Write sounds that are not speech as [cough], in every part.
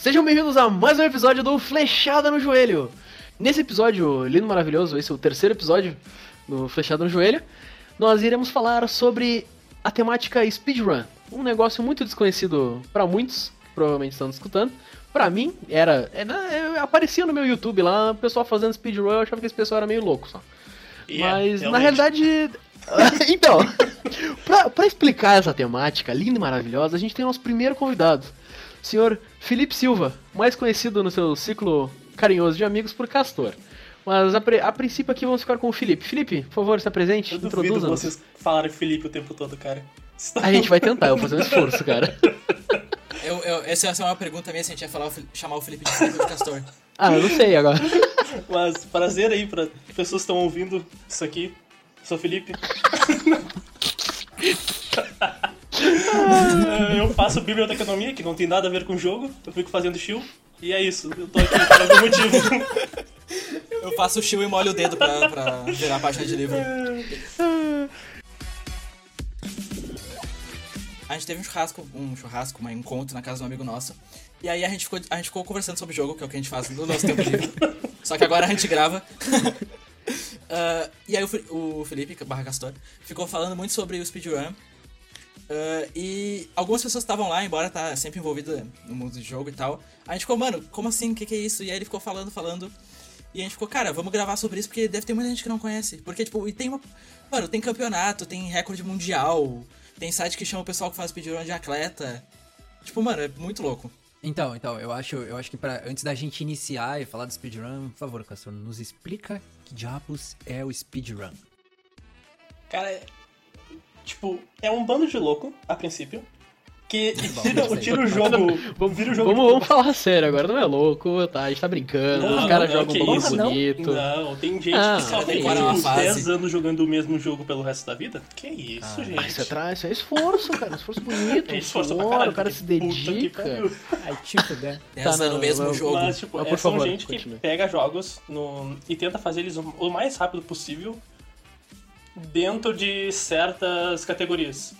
Sejam bem-vindos a mais um episódio do Flechada no Joelho. Nesse episódio lindo, maravilhoso, esse é o terceiro episódio do Flechada no Joelho, nós iremos falar sobre a temática speedrun. Um negócio muito desconhecido para muitos, que provavelmente estão escutando. Pra mim, era, era. Aparecia no meu YouTube lá, o pessoal fazendo speedrun, eu achava que esse pessoal era meio louco só. Yeah, Mas, na realmente. realidade. [laughs] então, [laughs] pra, pra explicar essa temática linda e maravilhosa, a gente tem nosso primeiro convidado, o senhor Felipe Silva, mais conhecido no seu ciclo carinhoso de amigos por Castor. Mas a, a princípio aqui vamos ficar com o Felipe. Felipe, por favor, se apresente, Eu duvido introduza-nos. vocês falarem Felipe o tempo todo, cara. A gente vai tentar, eu vou fazer um esforço, cara. [laughs] Eu, eu, essa é uma pergunta minha se a gente ia falar chamar o Felipe de Felipe ou de Castor. Ah, eu não sei agora. [laughs] Mas prazer aí pra pessoas que estão ouvindo isso aqui. Sou Felipe. [laughs] [laughs] eu faço biblioteconomia, que não tem nada a ver com o jogo. Eu fico fazendo chill. E é isso, eu tô aqui por algum motivo. [laughs] Eu faço o chill e molho o dedo pra, pra virar a página de livro. A gente teve um churrasco, um churrasco, um encontro na casa de um amigo nosso. E aí a gente ficou, a gente ficou conversando sobre o jogo, que é o que a gente faz no nosso tempo livre. [laughs] Só que agora a gente grava. Ah, e aí o, o Felipe, barra Castor, ficou falando muito sobre o speedrun. Ah, e algumas pessoas estavam lá, embora tá sempre envolvido no mundo do jogo e tal. A gente ficou, mano, como assim? O que, que é isso? E aí ele ficou falando, falando. E a gente ficou, cara, vamos gravar sobre isso porque deve ter muita gente que não conhece. Porque, tipo, e tem uma. Mano, tem campeonato, tem recorde mundial, tem site que chama o pessoal que faz speedrun de atleta. Tipo, mano, é muito louco. Então, então, eu acho, eu acho que pra, antes da gente iniciar e falar do speedrun, por favor, Castor, nos explica que diabos é o speedrun. Cara, tipo, é um bando de louco, a princípio. Que [laughs] tira, tira o jogo. [laughs] Vamos, vira o jogo vamos, vamos falar sério agora, não é louco, tá? A gente tá brincando, Não, os caras não, jogam um bagulho bonito. Não, tem gente Ah, que só tem uns fase. 10 anos jogando o mesmo jogo pelo resto da vida. Que isso, Ah, gente. Ah, isso é, tra... isso é esforço, cara. Esforço bonito. [laughs] É esforço pra suor, caralho. O cara se dedica. Ai, tipo, né? 10 Tá, no mesmo eu- jogo. Mas, tipo, Mas, é, por são favor, gente continue. que pega jogos no- e tenta fazer eles o mais rápido possível dentro de certas categorias.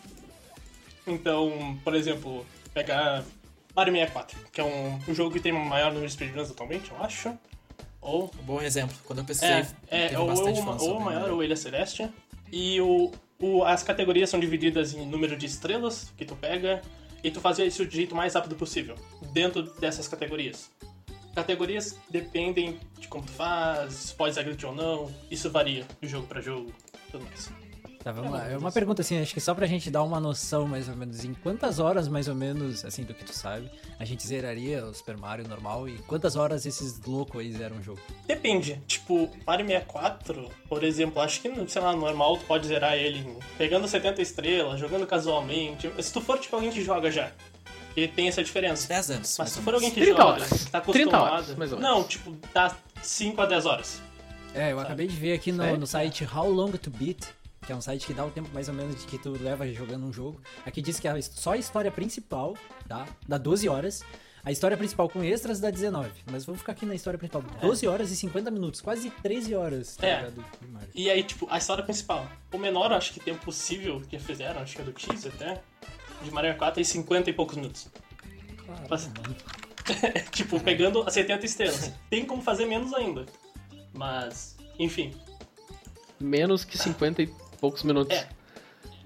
Então, por exemplo, pegar Mario 64, que é um, um jogo que tem o maior número de speedruns atualmente, eu acho. Ou Bom exemplo. Quando eu pesquisei, é, é ou, bastante ou, maior né? ou é celeste. E o, o, as categorias são divididas em número de estrelas que tu pega e tu fazia isso do jeito mais rápido possível, dentro dessas categorias. Categorias dependem de como tu faz, se pode glitch ou não, isso varia de jogo pra jogo, tudo mais. Tá, vamos lá. É uma pergunta assim, acho que só pra gente dar uma noção mais ou menos, em quantas horas mais ou menos, assim, do que tu sabe, a gente zeraria o Super Mario normal e quantas horas esses loucos aí zeram o jogo? Depende, tipo, Mario 64, por exemplo, acho que, no- sei lá, normal tu pode zerar ele pegando 70 estrelas, jogando casualmente. Se tu for tipo alguém que joga já, e tem essa diferença. 10 anos. Mas se for alguém que 30 joga, horas. que tá 30 acostumado. horas, mais ou menos. Não, tipo, dá 5 a 10 horas. É, eu acabei de ver aqui no, no site How Long to Beat, que é um site que dá o tempo mais ou menos de que tu leva jogando um jogo. Aqui diz que a, só a história principal, tá? Dá 12 horas. A história principal com extras dá 19. Mas vamos ficar aqui na história principal. 12 horas e 50 minutos, quase 13 horas, tá É. E aí, tipo, a história principal. O menor, acho que tempo possível que fizeram, acho que é do X até, de Mario 4 é 50 e poucos minutos. Claro, [laughs] tipo, pegando as 70 estrelas. Tem como fazer menos ainda. Mas, enfim. Menos que 50 e poucos minutos. É.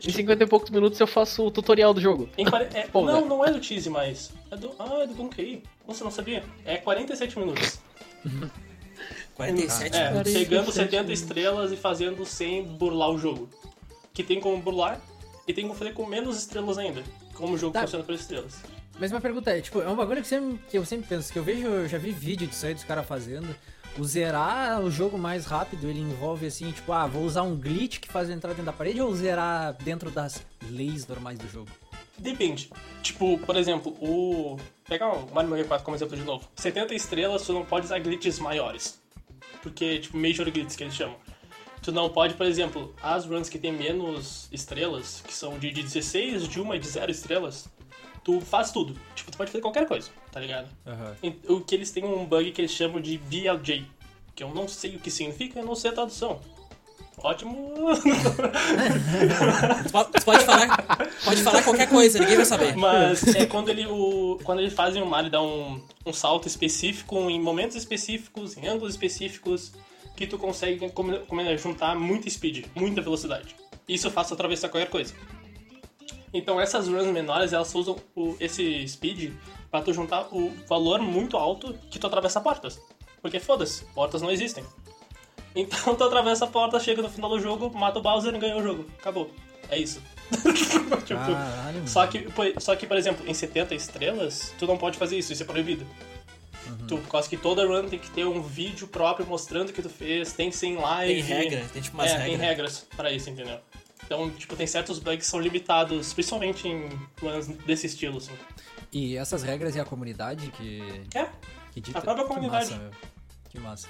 Em 50 e poucos minutos eu faço o tutorial do jogo. Em quare- é, [laughs] Pô, não, velho. não é do Cheese mais. É do. Ah, é do Donkey. Você não sabia? É 47 minutos. [laughs] 47 É, minutos. pegando 47 70 minutos. estrelas e fazendo sem burlar o jogo. Que tem como burlar e tem como fazer com menos estrelas ainda. Como o jogo Tá. funciona por estrelas. Mas uma pergunta é, tipo, é um bagulho que, sempre, que eu sempre penso, que eu vejo, eu já vi vídeo disso aí dos caras fazendo. O zerar o jogo mais rápido, ele envolve assim, tipo, ah, vou usar um glitch que faz entrar dentro da parede ou zerar dentro das leis normais do jogo? Depende. Tipo, por exemplo, o. Pegar o Mario 64 como exemplo de novo. 70 estrelas, tu não pode usar glitches maiores. Porque, tipo, Major Glitches que eles chamam. Tu não pode, por exemplo, as runs que tem menos estrelas, que são de 16, de 1 e de 0 estrelas, tu faz tudo. Tipo, tu pode fazer qualquer coisa, tá ligado? E- O que eles têm um bug que eles chamam de BLJ, que eu não sei o que significa, eu não sei a tradução. ótimo. [laughs] Tu po- tu pode falar, pode falar qualquer coisa, ninguém vai saber. Mas é quando ele, o, quando eles fazem o Mario dar um, um salto específico, em momentos específicos, em ângulos específicos, que tu consegue como, como é, juntar muita speed, muita velocidade. Isso faz tu atravessar qualquer coisa. Então essas runs menores, elas usam o, esse speed pra tu juntar o valor muito alto que tu atravessa portas. Porque foda-se, portas não existem. Então tu atravessa a porta, chega no final do jogo, mata o Bowser e ganha o jogo. Acabou. É isso. [laughs] tipo, Caralho, só que, só que, por exemplo, em 70 estrelas, tu não pode fazer isso, isso é proibido. Tu, por causa que toda run tem que ter um vídeo próprio mostrando o que tu fez, tem que ser em live. Tem regra, tem tipo umas é, tem regras. regras pra isso, entendeu? Então, tipo, tem certos bugs que são limitados, principalmente em runs desse estilo, assim. E essas regras e a comunidade que, É, que dita. A própria que comunidade. massa, meu. Que massa.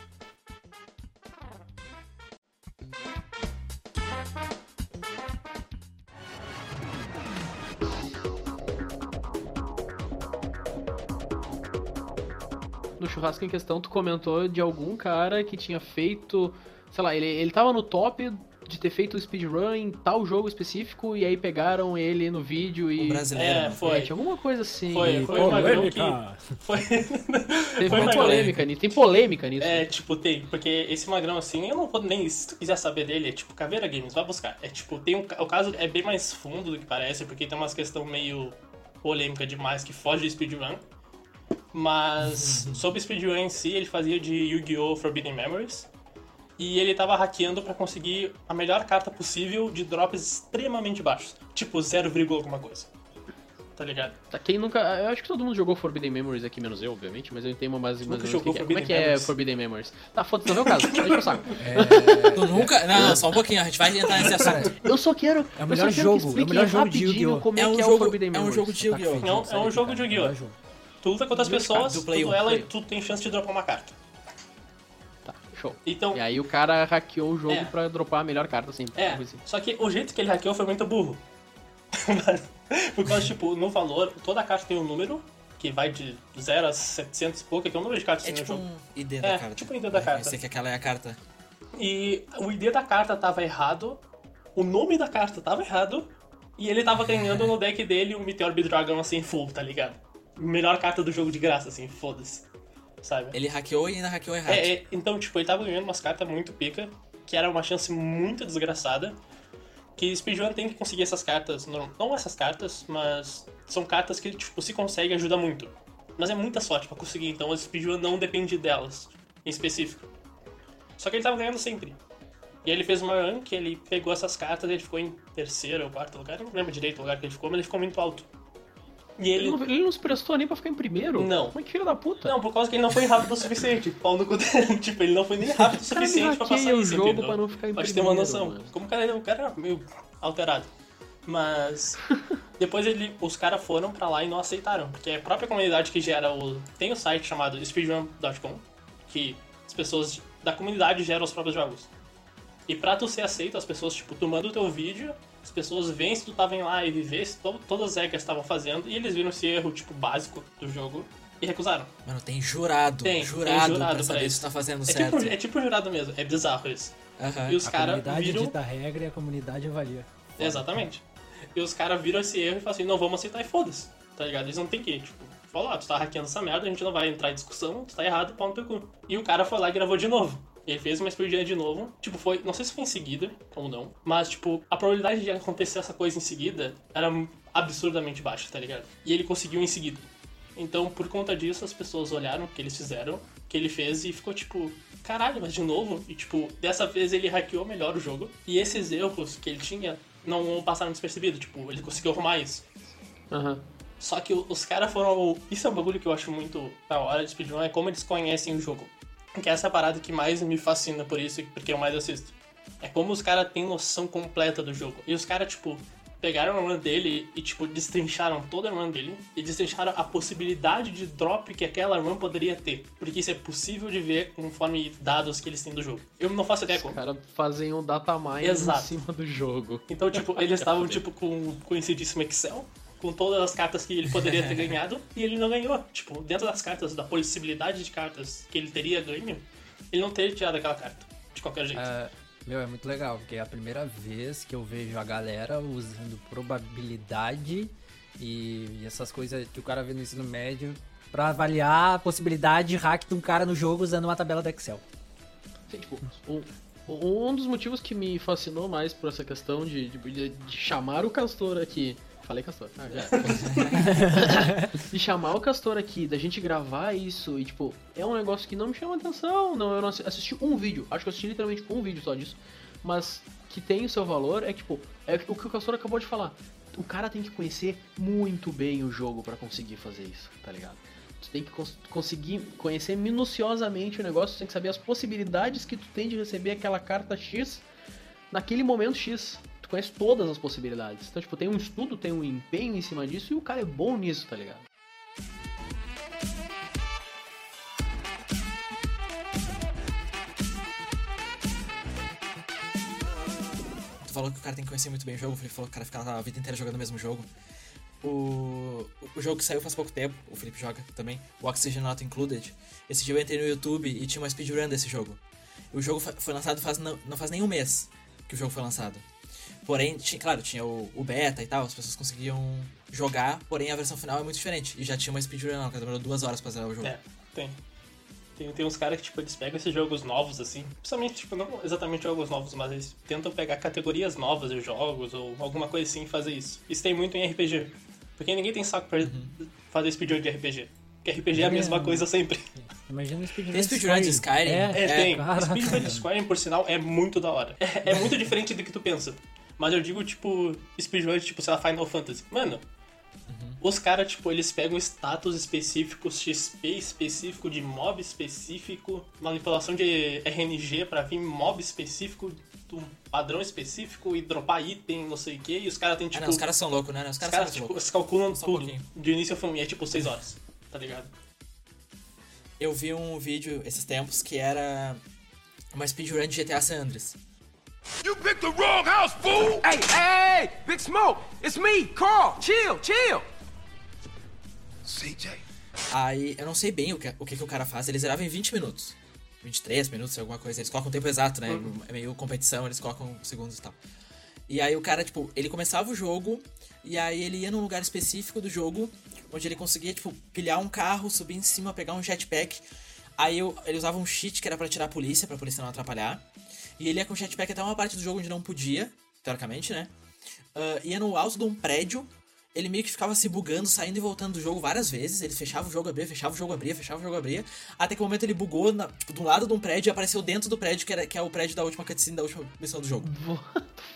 No churrasco em questão, tu comentou de algum cara que tinha feito. Sei lá, ele, ele tava no top de ter feito o speedrun em tal jogo específico e aí pegaram ele no vídeo e. Um brasileiro. É, não foi. Tinha alguma coisa assim. Foi, foi uma magrão que. Polêmica. Foi. [laughs] Teve foi uma polêmica nisso. Tem polêmica nisso. É, tipo, tem, porque esse magrão assim, eu não vou nem, se tu quiser saber dele, é tipo Caveira Games, vai buscar. É tipo, tem um, o caso é bem mais fundo do que parece, porque tem umas questão meio polêmica demais que foge de speedrun. Mas [laughs] sobre speedrun em si, ele fazia de Yu-Gi-Oh! Forbidden Memories. E ele tava hackeando pra conseguir a melhor carta possível de drops extremamente baixos. Tipo 0, alguma coisa. Tá ligado? Tá, quem nunca. Eu acho que todo mundo jogou Forbidden Memories aqui, menos eu, obviamente, mas eu entendo mais mais ou menos jogou que, que é. Como é que é Memories? Forbidden Memories? Tá, foda-se, não é o caso. Deixa eu saco. [laughs] Tu nunca. Não, não, só um pouquinho, a gente vai entrar nesse assunto. Eu só quero. É o melhor jogo, é o melhor jogo de Yu-Gi-Oh! Como é, É um que é o jogo, Forbidden é um Memories. jogo de Yu-Gi-Oh! É um- é um jogo de Yu-Gi-Oh! Tu luta com outras pessoas, do tu duela e tu tem chance de dropar uma carta. Show. Então, E aí o cara hackeou o jogo É. pra dropar a melhor carta sempre. É, algo assim. só que o jeito que ele hackeou foi muito burro. [laughs] Por causa, tipo, no valor, toda carta tem um número, que vai de 0 a 700 e pouco, que é o número de cartas É que tem tipo no jogo. um ID É, da carta. tipo um ID da Vai carta. reconhecer que aquela é a carta. E o ID da carta tava errado, o nome da carta tava errado, e ele tava ganhando no deck dele um Meteor Bedragon assim, full, tá ligado? Melhor carta do jogo de graça, assim, foda-se. Sabe? Ele hackeou e ainda hackeou errado. É, é, então, tipo, ele tava ganhando umas cartas muito pica, que era uma chance muito desgraçada. Que speedrun tem que conseguir essas cartas, não, não essas cartas, mas são cartas que, tipo, se consegue ajuda muito. Mas é muita sorte pra conseguir, então o speedrun não depende delas, em específico. Só que ele tava ganhando sempre. E aí ele fez uma run que ele pegou essas cartas, ele ficou em terceiro ou quarto lugar, eu não lembro direito o lugar que ele ficou, mas ele ficou muito alto. E Ele ele. não, ele não se prestou nem pra ficar em primeiro? Não. Como é que filho da puta? Não, por causa que ele não foi rápido o suficiente. [laughs] Pau no cu dele. [laughs] Tipo, ele não foi nem rápido o suficiente pra passar o isso, jogo entendeu? pra não ficar em Pra te ter uma primeiro, noção. mano. Como o cara, o cara era meio alterado. Mas [laughs] depois ele, os caras foram pra lá e não aceitaram. Porque é a própria comunidade que gera o. Tem o site chamado speedrun.com, que as pessoas da comunidade geram os próprios jogos. E pra tu ser aceito, as pessoas, tipo, tu manda o teu vídeo, as pessoas veem se tu tava em live, vê se to- todas as regras estavam fazendo, e eles viram esse erro, tipo, básico do jogo e recusaram. Mano, tem jurado. Tem, tem jurado, jurado pra saber isso. se tá fazendo É certo. tipo, é tipo jurado mesmo, é bizarro isso. Aham. E os A caras comunidade viram. dita a regra e a comunidade avalia. Exatamente. E os caras viram esse erro e falaram assim, não vamos aceitar e foda-se. Tá ligado? Eles não tem que, tipo, falar, ah, tu tá hackeando essa merda, a gente não vai entrar em discussão, tu tá errado, pau no teu cu. E o cara foi lá e gravou de novo. Ele fez uma speedrun de novo. Tipo, foi. Não sei se foi em seguida ou não. Mas, tipo, a probabilidade de acontecer essa coisa em seguida era absurdamente baixa, tá ligado? E ele conseguiu em seguida. Então, por conta disso, as pessoas olharam o que eles fizeram, o que ele fez e ficou tipo, caralho, mas de novo? E tipo, dessa vez ele hackeou melhor o jogo. E esses erros que ele tinha não passaram despercebidos, tipo, ele conseguiu arrumar isso. Aham. Só que os caras foram. Isso é um bagulho que eu acho muito da hora de speedrun, é como eles conhecem o jogo. Que essa é a parada que mais me fascina por isso, porque eu mais assisto. É como os caras têm noção completa do jogo. E os caras, tipo, pegaram a run dele e, tipo, destrincharam toda a run dele e destrincharam a possibilidade de drop que aquela run poderia ter. Porque isso é possível de ver conforme dados que eles têm do jogo. Eu não faço ideia Os como. caras fazem um data mine Exato. em cima do jogo. Então, tipo, eles [laughs] estavam, tipo, com um conhecidíssimo Excel, com todas as cartas que ele poderia ter [laughs] ganhado, e ele não ganhou. Tipo, dentro das cartas, da possibilidade de cartas que ele teria ganho, ele não teria tirado aquela carta, de qualquer jeito. É, Meu, é muito legal, porque é a primeira vez que eu vejo a galera usando probabilidade e, e essas coisas que o cara vê no ensino médio pra avaliar a possibilidade de hack de um cara no jogo usando uma tabela do Excel. Sim, tipo, um, um dos motivos que me fascinou mais por essa questão de, de, de chamar o Castor aqui. Falei Castor, ah, já. de chamar o Castor aqui, da gente gravar isso, e tipo, é um negócio que não me chama atenção. Não, eu não assi- assisti um vídeo, acho que eu assisti literalmente um vídeo só disso. Mas que tem o seu valor é tipo, é o que o Castor acabou de falar. O cara tem que conhecer muito bem o jogo pra conseguir fazer isso, tá ligado? Tu tem que cons- conseguir conhecer minuciosamente o negócio, tu tem que saber as possibilidades que tu tem de receber aquela carta X naquele momento X. Conhece todas as possibilidades. Então, tipo, tem um estudo, tem um empenho em cima disso e o cara é bom nisso, tá ligado? Tu falou que o cara tem que conhecer muito bem o jogo, o Felipe falou que o cara fica a vida inteira jogando o mesmo jogo. O, o jogo que saiu faz pouco tempo, o Felipe joga também, o Oxygen Not Included. Esse dia eu entrei no YouTube e tinha uma speedrun desse jogo. O jogo foi lançado faz, não, não faz nem um mês que o jogo foi lançado. Porém, tinha, claro, tinha o, o beta e tal, as pessoas conseguiam jogar, porém a versão final é muito diferente. E já tinha uma speedrun, não, que demorou duas horas pra zerar o jogo. É, tem. Tem, tem uns caras que, tipo, eles pegam esses jogos novos, assim. Principalmente, tipo, não exatamente jogos novos, mas eles tentam pegar categorias novas de jogos ou alguma coisa assim e fazer isso. Isso tem muito em RPG. Porque ninguém tem saco pra fazer speedrun de RPG. Porque RPG é a mesma coisa sempre. [laughs] Imagina o speedrun Tem speedrun de Skyrim? É, É, tem. caraca. Speedrun de Skyrim, por sinal, é muito da hora. É, é muito diferente do que tu pensa. Mas eu digo, tipo, speedrun tipo, sei lá, Final Fantasy. Mano, os caras, tipo, eles pegam status específicos, XP específico, de mob específico, manipulação de RNG pra vir mob específico, do padrão específico e dropar item, não sei o que, e os caras têm, Ah, tipo... não, os caras são loucos, né? Os os caras são tipo, loucos. eles calculam Só um tudo. pouquinho. de início ao fim, é tipo 6 horas, tá ligado? Eu vi um vídeo esses tempos que era uma speedrun de GTA San Andreas. You picked the wrong house, fool! Hey, hey, hey! Big Smoke! It's me, Carl! Chill, chill! CJ. Aí, eu não sei bem o que, o que, que o cara faz, ele zerava em 20 minutos. 23 minutos, alguma coisa. Eles colocam o tempo exato, né? É meio competição, eles colocam segundos e tal. E aí o cara, tipo, ele começava o jogo, e aí ele ia num lugar específico do jogo, onde ele conseguia, tipo, pilhar um carro, subir em cima, pegar um jetpack. Aí eu, ele usava um cheat que era pra tirar a polícia, pra polícia não atrapalhar. E ele ia com o jetpack até uma parte do jogo onde não podia, teoricamente, né? Ah, ia no alto de um prédio, ele meio que ficava se bugando, saindo e voltando do jogo várias vezes. Ele fechava o jogo, abria, fechava o jogo, abria, fechava o jogo, abria. Até que o momento ele bugou na, tipo, do lado de um prédio e apareceu dentro do prédio, que, era, que é o prédio da última cutscene da última missão do jogo.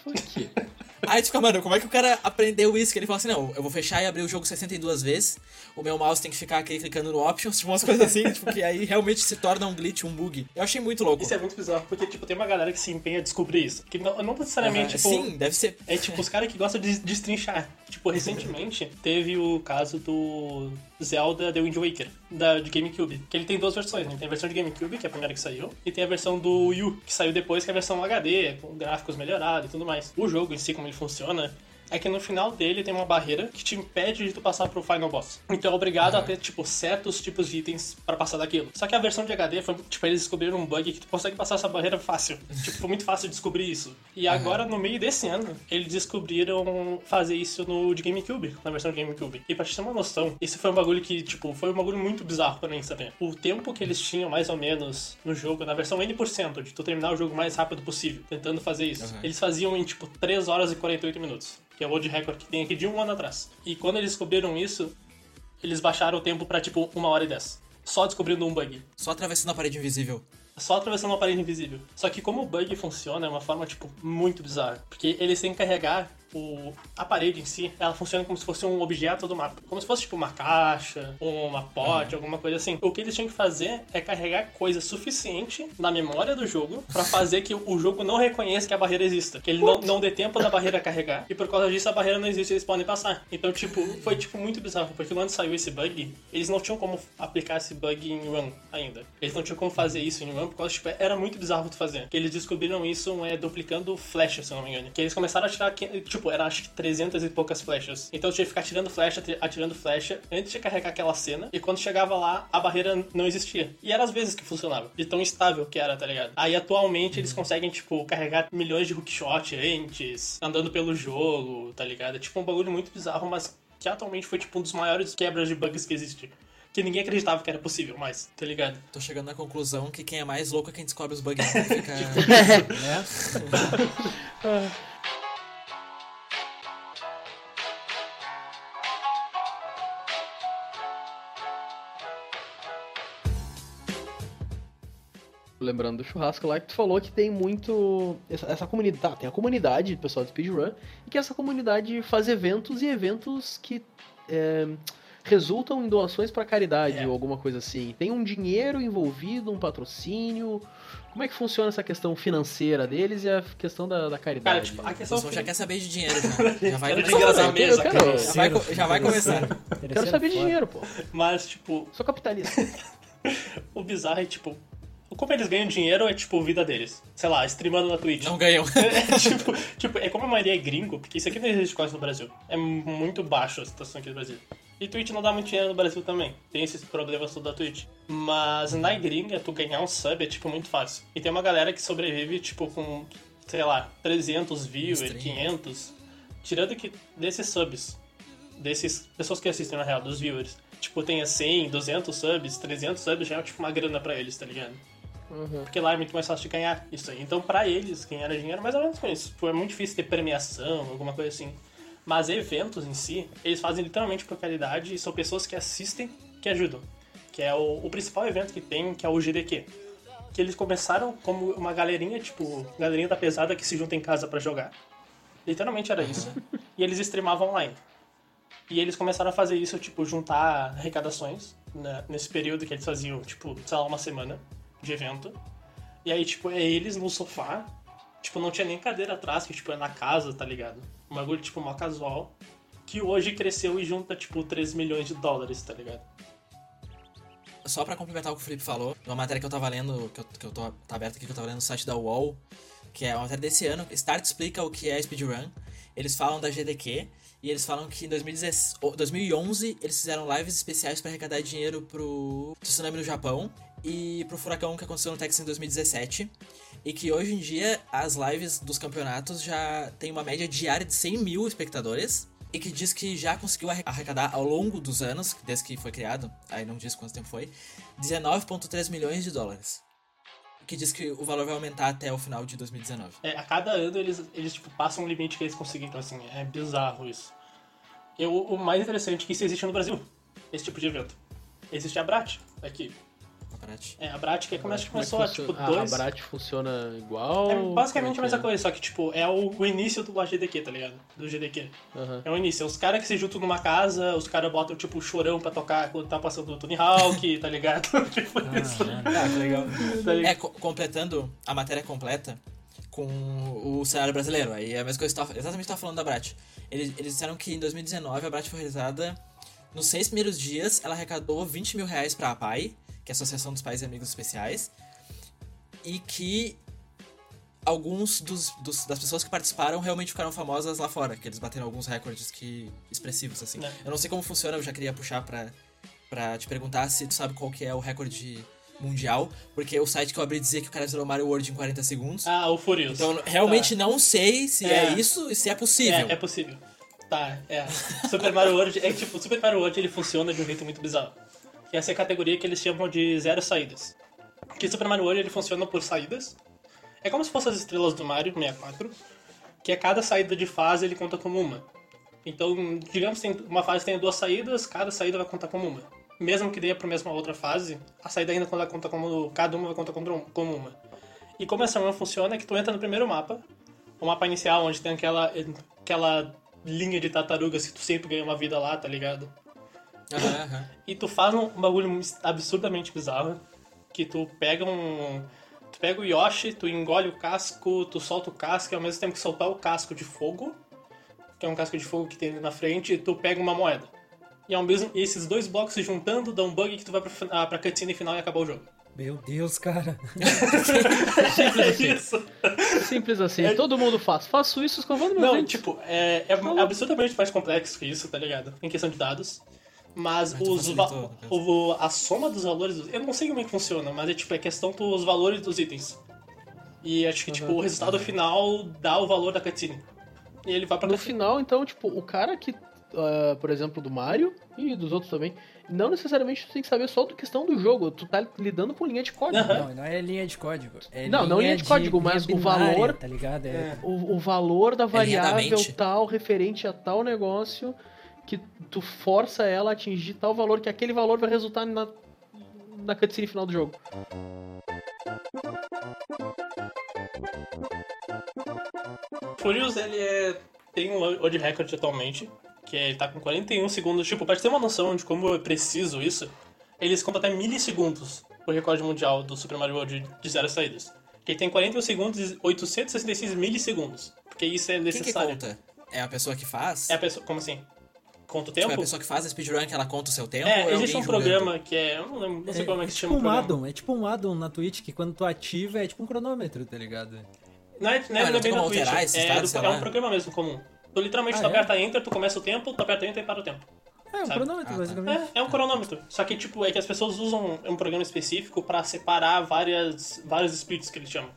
Fuck. [laughs] Aí tu fica, mano, como é que o cara aprendeu isso? Que ele fala assim, não, eu vou fechar e abrir o jogo 62 vezes, o meu mouse tem que ficar aqui clicando no options, [laughs] tipo umas coisas assim, tipo, que aí realmente se torna um glitch, um bug. Eu achei muito louco. Isso é muito bizarro, porque, tipo, tem uma galera que se empenha a descobrir isso. Que não, não necessariamente, Ah, tipo... Sim, deve ser. É tipo os caras que gostam de destrinchar. Tipo, recentemente [laughs] teve o caso do Zelda The Wind Waker, da, de GameCube. Que ele tem duas versões, né? Tem a versão de GameCube, que é a primeira que saiu, e tem a versão do Wii U, que saiu depois, que é a versão HD, com gráficos melhorados e tudo mais. O jogo em si, como ele funciona, é que no final dele tem uma barreira que te impede de tu passar pro final boss. Então é obrigado a ter, tipo, certos tipos de itens pra passar daquilo. Só que a versão de HD foi, tipo, eles descobriram um bug que tu consegue passar essa barreira fácil. [laughs] tipo, foi muito fácil descobrir isso. E agora, no meio desse ano, eles descobriram fazer isso no de GameCube, na versão de GameCube. E pra te ter uma noção, isso foi um bagulho que, tipo, foi um bagulho muito bizarro pra mim saber. O tempo que eles tinham, mais ou menos, no jogo, na versão N%, de tu terminar o jogo mais rápido possível, tentando fazer isso, Uhum. eles faziam em, tipo, 3 horas e 48 minutos. Que é o world record que tem aqui de um ano atrás. E quando eles descobriram isso, eles baixaram o tempo pra, tipo, uma hora e 10. Só descobrindo um bug. Só atravessando a parede invisível. Só atravessando uma parede invisível. Só que como o bug funciona é uma forma, tipo, muito bizarra. Porque eles têm que carregar o... a parede em si, ela funciona como se fosse um objeto do mapa. Como se fosse, tipo, uma caixa, ou uma pote, alguma coisa assim. O que eles tinham que fazer é carregar coisa suficiente na memória do jogo pra fazer que o jogo não reconheça que a barreira exista. Que ele não, não dê tempo da barreira carregar. E por causa disso a barreira não existe, eles podem passar. Então, tipo, foi, tipo, muito bizarro. Porque quando saiu esse bug, eles não tinham como aplicar esse bug em run ainda. Eles não tinham como fazer isso em run, porque tipo, era muito bizarro tu fazer. Que eles descobriram isso é, duplicando flash, se eu não me engano. Que eles começaram a tirar, tipo, tipo, era acho que 300 e poucas flechas. Então eu tinha que ficar atirando flecha, ati- atirando flecha, antes de carregar aquela cena. E quando chegava lá, a barreira não existia. E era às vezes que funcionava. De tão instável que era, tá ligado? Aí atualmente eles conseguem, tipo, carregar milhões de hookshot antes, andando pelo jogo, tá ligado? É tipo um bagulho muito bizarro, mas que atualmente foi tipo um dos maiores quebras de bugs que existe. Que ninguém acreditava que era possível mais, tá ligado? Tô chegando na conclusão que quem é mais louco é quem descobre os bugs. [laughs] Fica... [laughs] né? [laughs] Lembrando do churrasco lá que tu falou que tem muito. Essa, essa comunidade. Tá, tem a comunidade do pessoal do speedrun. E que essa comunidade faz eventos e eventos que é, resultam em doações pra caridade É. ou alguma coisa assim. Tem um dinheiro envolvido, um patrocínio. Como é que funciona essa questão financeira deles e a questão da, da caridade? Cara, tipo, a questão já quer saber de dinheiro já. [laughs] Já vai começar. na quero- mesa, cara. quero- Já vai, já vai começar. Quero saber de dinheiro, pô. Mas, tipo, Sou capitalista. [laughs] o bizarro é, tipo, como eles ganham dinheiro é, tipo, vida deles. Sei lá, streamando na Twitch. Não ganham. [laughs] É, tipo, tipo, é como a maioria é gringo, porque isso aqui não existe quase no Brasil. É muito baixo a situação aqui no Brasil. E Twitch não dá muito dinheiro no Brasil também. Tem esses problemas todos da Twitch. Mas na gringa, tu ganhar um sub é, tipo, muito fácil. E tem uma galera que sobrevive, tipo, com, sei lá, 300 viewers, Stream. 500. Tirando que desses subs, desses pessoas que assistem na real, dos viewers, tipo, tenha 100, 200 subs, 300 subs, já é, tipo, uma grana pra eles, tá ligado? Porque lá é muito mais fácil de ganhar isso aí. Então, pra eles, ganhar dinheiro é mais ou menos com isso. Tipo, é muito difícil ter premiação, alguma coisa assim. Mas eventos em si, eles fazem literalmente por caridade e são pessoas que assistem que ajudam. Que é o, o principal evento que tem, que é o GDQ. Que eles começaram como uma galerinha, tipo, galerinha da pesada que se junta em casa pra jogar. Literalmente era isso. [laughs] e eles streamavam online. E eles começaram a fazer isso, tipo, juntar arrecadações né, nesse período que eles faziam, tipo, sei lá, uma semana de evento. E aí, tipo, é eles no sofá. Tipo, não tinha nem cadeira atrás, que, tipo, é na casa, tá ligado? Um bagulho, tipo, mó casual. Que hoje cresceu e junta, tipo, 3 milhões de dólares, tá ligado? Só pra complementar o que o Felipe falou, uma matéria que eu tava lendo, que eu, que eu tô tá aberta aqui, que eu tava lendo no site da UOL, que é uma matéria desse ano, Start explica o que é speedrun. Eles falam da GDQ e eles falam que em 2010 o- 2011 eles fizeram lives especiais pra arrecadar dinheiro pro tsunami no Japão e pro furacão que aconteceu no Texas em 2017. E que hoje em dia as lives dos campeonatos já tem uma média diária de 100 mil espectadores. E que diz que já conseguiu arre- arrecadar ao longo dos anos, desde que foi criado, aí não diz quanto tempo foi, 19,3 milhões de dólares. Que diz que o valor vai aumentar até o final de 2019. É, a cada ano eles, eles tipo, passam um limite que eles conseguem, então assim, é bizarro isso. Eu, o mais interessante é que isso existe no Brasil, esse tipo de evento. Existe a Brat aqui. Aparate. É, a Brat que é como que Como é que começou tipo, Ah, dois... A Brat funciona igual? É basicamente a é mesma que coisa, só que, tipo, é o, o início do GDQ, tá ligado? Do GDQ. é? É o início. É os caras que se juntam numa casa, os caras botam, tipo, chorão pra tocar quando tá passando o Tony Hawk, [laughs] tá ligado? [laughs] tipo isso. Ah, que legal. Tá ligado? É, co- completando a matéria completa com o cenário brasileiro. Aí é a mesma coisa que eu tava, exatamente estava falando da Brat. Eles, eles disseram que em 2019 a Brat foi realizada. Nos seis primeiros dias, ela arrecadou 20 mil reais pra APAI, que é a Associação dos Pais e Amigos Especiais, e que alguns dos, dos- das pessoas que participaram realmente ficaram famosas lá fora, que eles bateram alguns recordes que expressivos, assim. É. Eu não sei como funciona, eu já queria puxar pra, pra te perguntar se tu sabe qual que é o recorde mundial, porque o site que eu abri dizia que o cara zerou Mario World em 40 segundos. Ah, o Furious. Então realmente Tá. não sei se é. É. isso e se é possível. É, é possível. Tá, é. Super Mario World, é tipo, Super Mario World ele funciona de um jeito muito bizarro. E essa é a categoria que eles chamam de zero saídas. Que Super Mario World ele funciona por saídas. É como se fossem as estrelas do Mario 64, que a cada saída de fase ele conta como uma. Então, digamos que uma fase tem duas saídas, cada saída vai contar como uma. Mesmo que dê pra mesma outra fase, a saída ainda vai contar como. Cada uma vai contar como uma. E como essa run funciona é que tu entra no primeiro mapa, o mapa inicial, onde tem aquela, aquela linha de tartarugas que tu sempre ganha uma vida lá, tá ligado? [laughs] Aham. E tu faz um bagulho absurdamente bizarro, que tu pega um... Tu pega o Yoshi, tu engole o casco, tu solta o casco e ao mesmo tempo que soltar o casco de fogo, que é um casco de fogo que tem ali na frente, tu pega uma moeda. E ao mesmo e esses dois blocos se juntando dão um bug que tu vai pra, ah, pra cutscene final e acabar o jogo. Meu Deus, cara. [laughs] é isso. simples assim. É- Todo mundo faz. Faço isso escovando meu Não, dente. tipo, é, é absurdamente mais complexo que isso, tá ligado? Em questão de dados. Mas os facilitou, o, a soma dos valores. dos- Eu não sei como é que funciona, mas é tipo, é questão dos valores dos itens. E acho que, tipo, o resultado final dá o valor da cutscene. E ele vai pra No cutscene. final, então, tipo, o cara que, ah, por exemplo, do Mario e dos outros também, não necessariamente tu tem que saber só da questão do jogo, tu tá lidando com linha de código. Aham. Não, não é linha de código. É Não, não linha de código, mas o binária, valor- Tá ligado? É, É. O, o valor da variável mente. tal referente a tal negócio que tu força ela a atingir tal valor, que aquele valor vai resultar na, na cutscene final do jogo. Furious, ele é, tem um world record atualmente, que é, ele tá com 41 segundos. Tipo, pra te ter uma noção de como é preciso isso, eles contam até milissegundos o recorde mundial do Super Mario World de, zero saídas. Que ele tem 41 segundos e 866 milissegundos. Porque isso é Quem que necessário. conta? É a pessoa que faz? É a pessoa. Como assim? Conta o Tipo, é tempo? a pessoa que faz a speedrun que ela conta o seu tempo? É, ou existe um jogando? programa que é. Eu não, lembro, não sei como é que se chama tipo um addon, é tipo um addon na Twitch que quando tu ativa é tipo um cronômetro, tá ligado? Não é, não é, não é bem da como Twitch. alterar esses É, dados, do- é um programa mesmo comum. Tu literalmente Ah, tu é? aperta Enter, tu começa o tempo, tu aperta Enter e para o tempo. É um Sabe? cronômetro, Ah, tá. basicamente. É, é um cronômetro. Só que, tipo, é que as pessoas usam um programa específico pra separar várias, vários splits que eles chamam.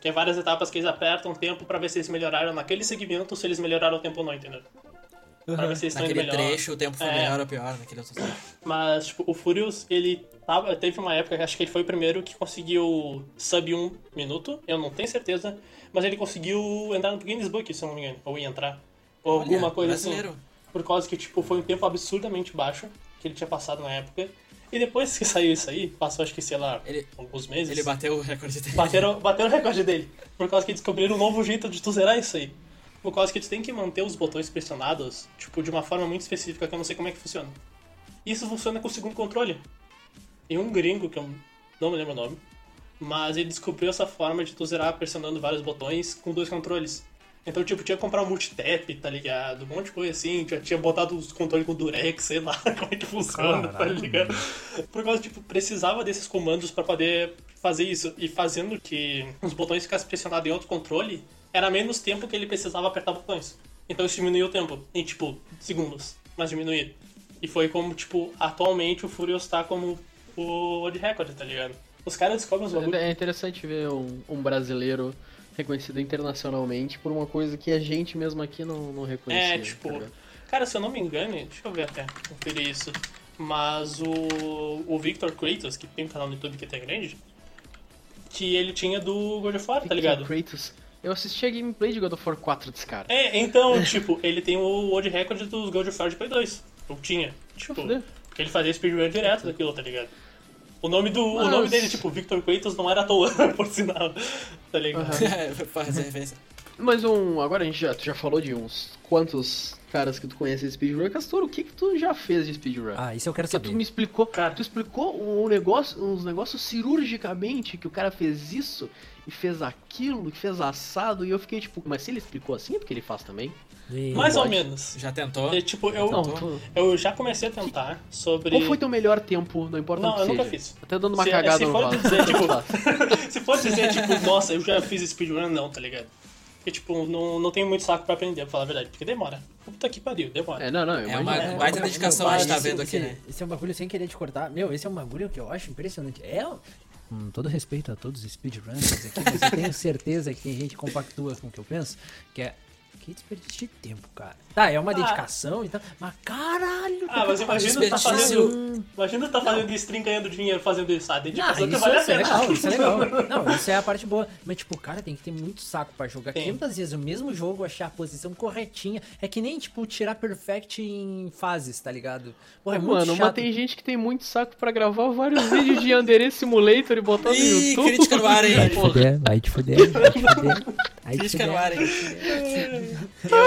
Que é várias etapas que eles apertam o tempo pra ver se eles melhoraram naquele segmento, se eles melhoraram o tempo ou não, entendeu? Pra ver se eles estão indo Naquele trecho o tempo foi É. melhor ou pior naquele outro trecho. Mas, tipo, o Furious, ele tava, teve uma época, que acho que ele foi o primeiro que conseguiu sub 1 minuto, eu não tenho certeza, mas ele conseguiu entrar no Guinness Book, se eu não me engano, ou ia entrar, ou Olha, alguma coisa brasileiro. assim. Por causa que, tipo, foi um tempo absurdamente baixo que ele tinha passado na época. E depois que [laughs] saiu isso aí, passou acho que, sei lá, Ele- alguns meses. Ele bateu o recorde dele. Bateram, bateram o recorde dele. Por causa que descobriram um novo jeito de tu zerar isso aí. Por causa que tu tem que manter os botões pressionados, tipo, de uma forma muito específica que eu não sei como é que funciona. Isso funciona com o segundo controle. E um gringo, que eu não me lembro o nome, mas ele descobriu essa forma de tu zerar pressionando vários botões com dois controles. Então, tipo, tinha que comprar um multitap, tá ligado? Um monte de coisa assim, já tinha botado os controles com durex, sei lá [laughs] como é que funciona, tá ligado? Por causa, tipo, precisava desses comandos pra poder fazer isso. E fazendo que os botões ficassem pressionados em outro controle, era menos tempo que ele precisava apertar botões. Então isso diminuiu o tempo, em tipo, segundos, mas diminuía. E foi como, tipo, atualmente o Furious tá como o World Record, tá ligado? Os caras descobrem os bagulhos. É interessante ver um, um brasileiro reconhecido internacionalmente por uma coisa que a gente mesmo aqui não, não reconhecia. É, tipo, tá cara, se eu não me engano, deixa eu ver até, conferir isso. Mas o, o Victor Kratos, que tem um canal no YouTube que é até grande, que ele tinha do God of War, tá ligado? Kratos. Eu assisti a gameplay de God of War 4 desse cara. É, então, [laughs] tipo, ele tem o World Record dos God of War de Play 2. Eu tinha. Tipo, porque ele fazia speedrun direto daquilo, tá ligado? O nome, do, o Mas- nome dele, tipo, Victor Kratos não era à toa, [laughs] por sinal. Tá ligado? É, pra fazer referência. Mas um. Agora a gente já, tu já falou de uns quantos caras que tu conhece de speedrun. Castor, o que que tu já fez de speedrun? Ah, isso eu quero Porque tu saber. me explicou, Cara. tu explicou um negócio, uns negócios cirurgicamente que o cara fez isso e fez aquilo, que fez assado e eu fiquei tipo, mas se ele explicou assim é porque ele faz também? E- Mais ou menos. Já tentou? É, tipo, eu, Não, tu- eu já comecei a tentar sobre. Qual foi teu melhor tempo, não importa Não, o que eu nunca seja. fiz. Até dando uma Se- cagada se no for vaso. dizer, tipo-. [laughs] [laughs] Se for dizer, tipo, nossa, eu já fiz speedrun, não, tá ligado? Porque, tipo, não, não tenho muito saco pra aprender, pra falar a verdade. Porque demora. Puta que pariu, demora. É, não, não, eu É uma É, baita é, dedicação a gente tá esse- vendo aqui, esse- né? Esse é um bagulho sem querer te cortar. Meu, esse é um bagulho que eu acho impressionante. É. Com todo respeito a todos os speedrunners aqui, mas eu tenho certeza que tem gente que compactua com o que eu penso, que é. Que desperdício de tempo, cara. Tá, é uma dedicação e tal, mas caralho! Ah, mas imagina tu tá fazendo. Imagina tu tá fazendo stream ganhando dinheiro fazendo isso. Ah, Ah, dedicação que isso, vale a isso é pena. legal, isso é legal. [laughs] Não, isso é a parte boa. Mas, tipo, cara, tem que ter muito saco pra jogar Tem. 500 vezes o mesmo jogo, achar a posição corretinha. É que nem, tipo, tirar perfect em fases, tá ligado? Porra, é muito Mano, chato. mas tem gente que tem muito saco pra gravar vários vídeos de Yandere Simulator e botar no Ih, YouTube. crítica no ar, hein? [laughs] Vai te fuder, vai te fuder, vai te fuder. Vai te Crítica no ar, hein? Eu.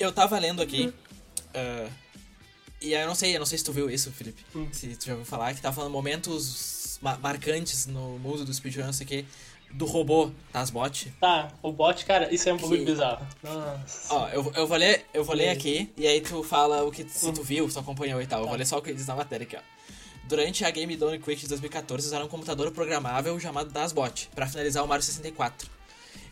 Eu tava lendo aqui. ah, e aí eu não sei, eu não sei se tu viu isso, Felipe. Se tu já ouviu falar, que tava falando momentos ma- marcantes no mundo do speedrun, não sei o quê, do robô das bot. Tá, o bot, cara, isso é um Que- bizarro. Nossa. Ó, eu, eu vou ler, eu vou ler aqui, e aí tu fala o que se tu viu, se tu acompanhou e tal. Eu vou ler só o que diz na matéria aqui, ó. Durante a Game Done Quick de 2014, usaram um computador programável chamado DasBot pra finalizar o Mario 64.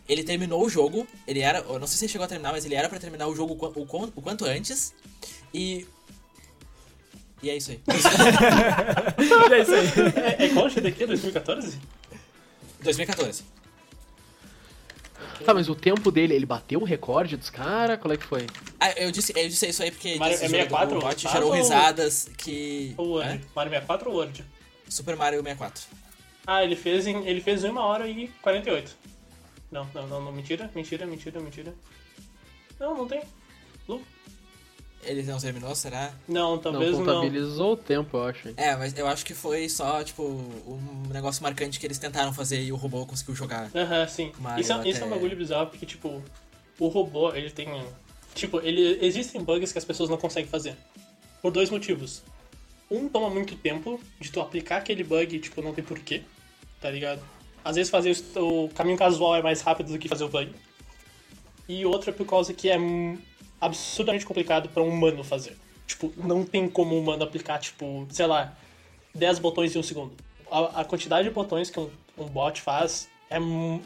Ele terminou o jogo, ele era, eu não sei se ele chegou a terminar, mas ele era pra terminar o jogo o, o o quanto antes. E e é isso aí. [laughs] é isso aí. É, é qual o GDQ? 2014? 2014. Tá, mas o tempo dele, ele bateu o recorde dos caras? Qual é que foi? Ah, eu disse, eu disse isso aí porque Mario- disse é jogo 64 do bot ou gerou ou- risadas que Ou Word? Hã? Mario 64 ou Word? Super Mario 64. Ah, ele fez em, ele fez em 1 hora e 48. Não, não, não, não, mentira, mentira, mentira, mentira. Não, não tem. Lu? Ele não terminou, será? Não, talvez não não. contabilizou o tempo, eu acho. É, mas eu acho que foi só, tipo, um negócio marcante que eles tentaram fazer e o robô conseguiu jogar. Aham, sim. Mario Isso é, isso é um até- bagulho bizarro porque, tipo, o robô, ele tem. Tipo, ele, existem bugs que as pessoas não conseguem fazer. Por dois motivos. Um, toma muito tempo de tu aplicar aquele bug, tipo, não tem porquê, tá ligado? Às vezes fazer o, caminho casual é mais rápido do que fazer o bug. E outra por causa que é absurdamente complicado pra um humano fazer. Tipo, não tem como um humano aplicar, tipo, sei lá, 10 botões em um segundo. A, a quantidade de botões que um, um bot faz é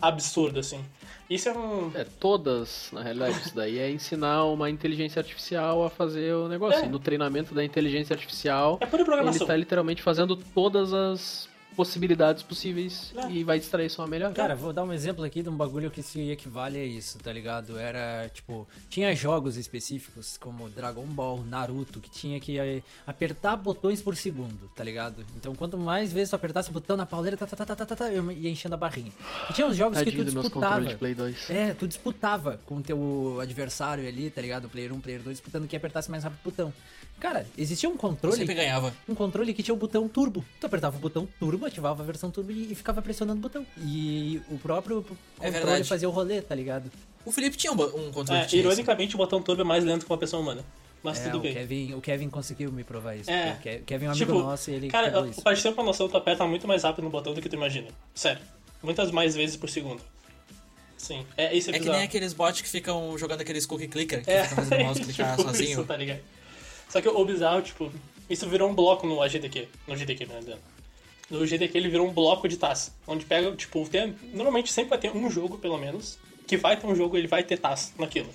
absurda, assim. Isso é um. É, todas, na realidade, isso daí é ensinar uma inteligência artificial a fazer o negócio. É. E no treinamento da inteligência artificial, É pura ele programação. tá literalmente fazendo todas as possibilidades possíveis É. e vai extrair só a melhor. Cara, vou dar um exemplo aqui de um bagulho que se equivale a isso, tá ligado? Era, tipo, tinha jogos específicos como Dragon Ball, Naruto, que tinha que eh, apertar botões por segundo, tá ligado? Então, quanto mais vezes tu apertasse o botão na pauleira, tá, tá, tá, tá, tá, tá, tá, eu ia enchendo a barrinha. E tinha uns jogos que Tadinho tu dos meus disputava. de Play 2. É, tu disputava com o teu adversário ali, tá ligado? Player 1, player 2, disputando quem apertasse mais rápido o botão. Cara, existia um Eu controle sempre ganhava. um controle que tinha o botão turbo. Tu apertava o botão turbo, ativava a versão turbo e, e ficava pressionando o botão. E o próprio controle verdade. fazia o rolê, tá ligado? O Felipe tinha um, um controle É, tinha isso. ironicamente, o botão turbo é mais lento que uma pessoa humana. Mas É, tudo o bem. Kevin, o Kevin conseguiu me provar isso. É. O Ke- Kevin é um amigo Tipo, nosso e ele Cara, isso. pra te ter uma noção, tu aperta muito mais rápido no botão do que tu imagina. Sério. Muitas mais vezes por segundo. Sim. É, isso é, É que nem aqueles bots que ficam jogando aqueles cookie clicker, que É, ficam fazendo o mouse [laughs] clicar tipo sozinho. Isso, tá ligado? Só que o bizarro, tipo, isso virou um bloco no AGDQ. No GDQ, né? No GDQ ele virou um bloco de TAS. Onde pega, tipo, tem, normalmente sempre vai ter um jogo, pelo menos, que vai ter um jogo ele vai ter TAS naquilo.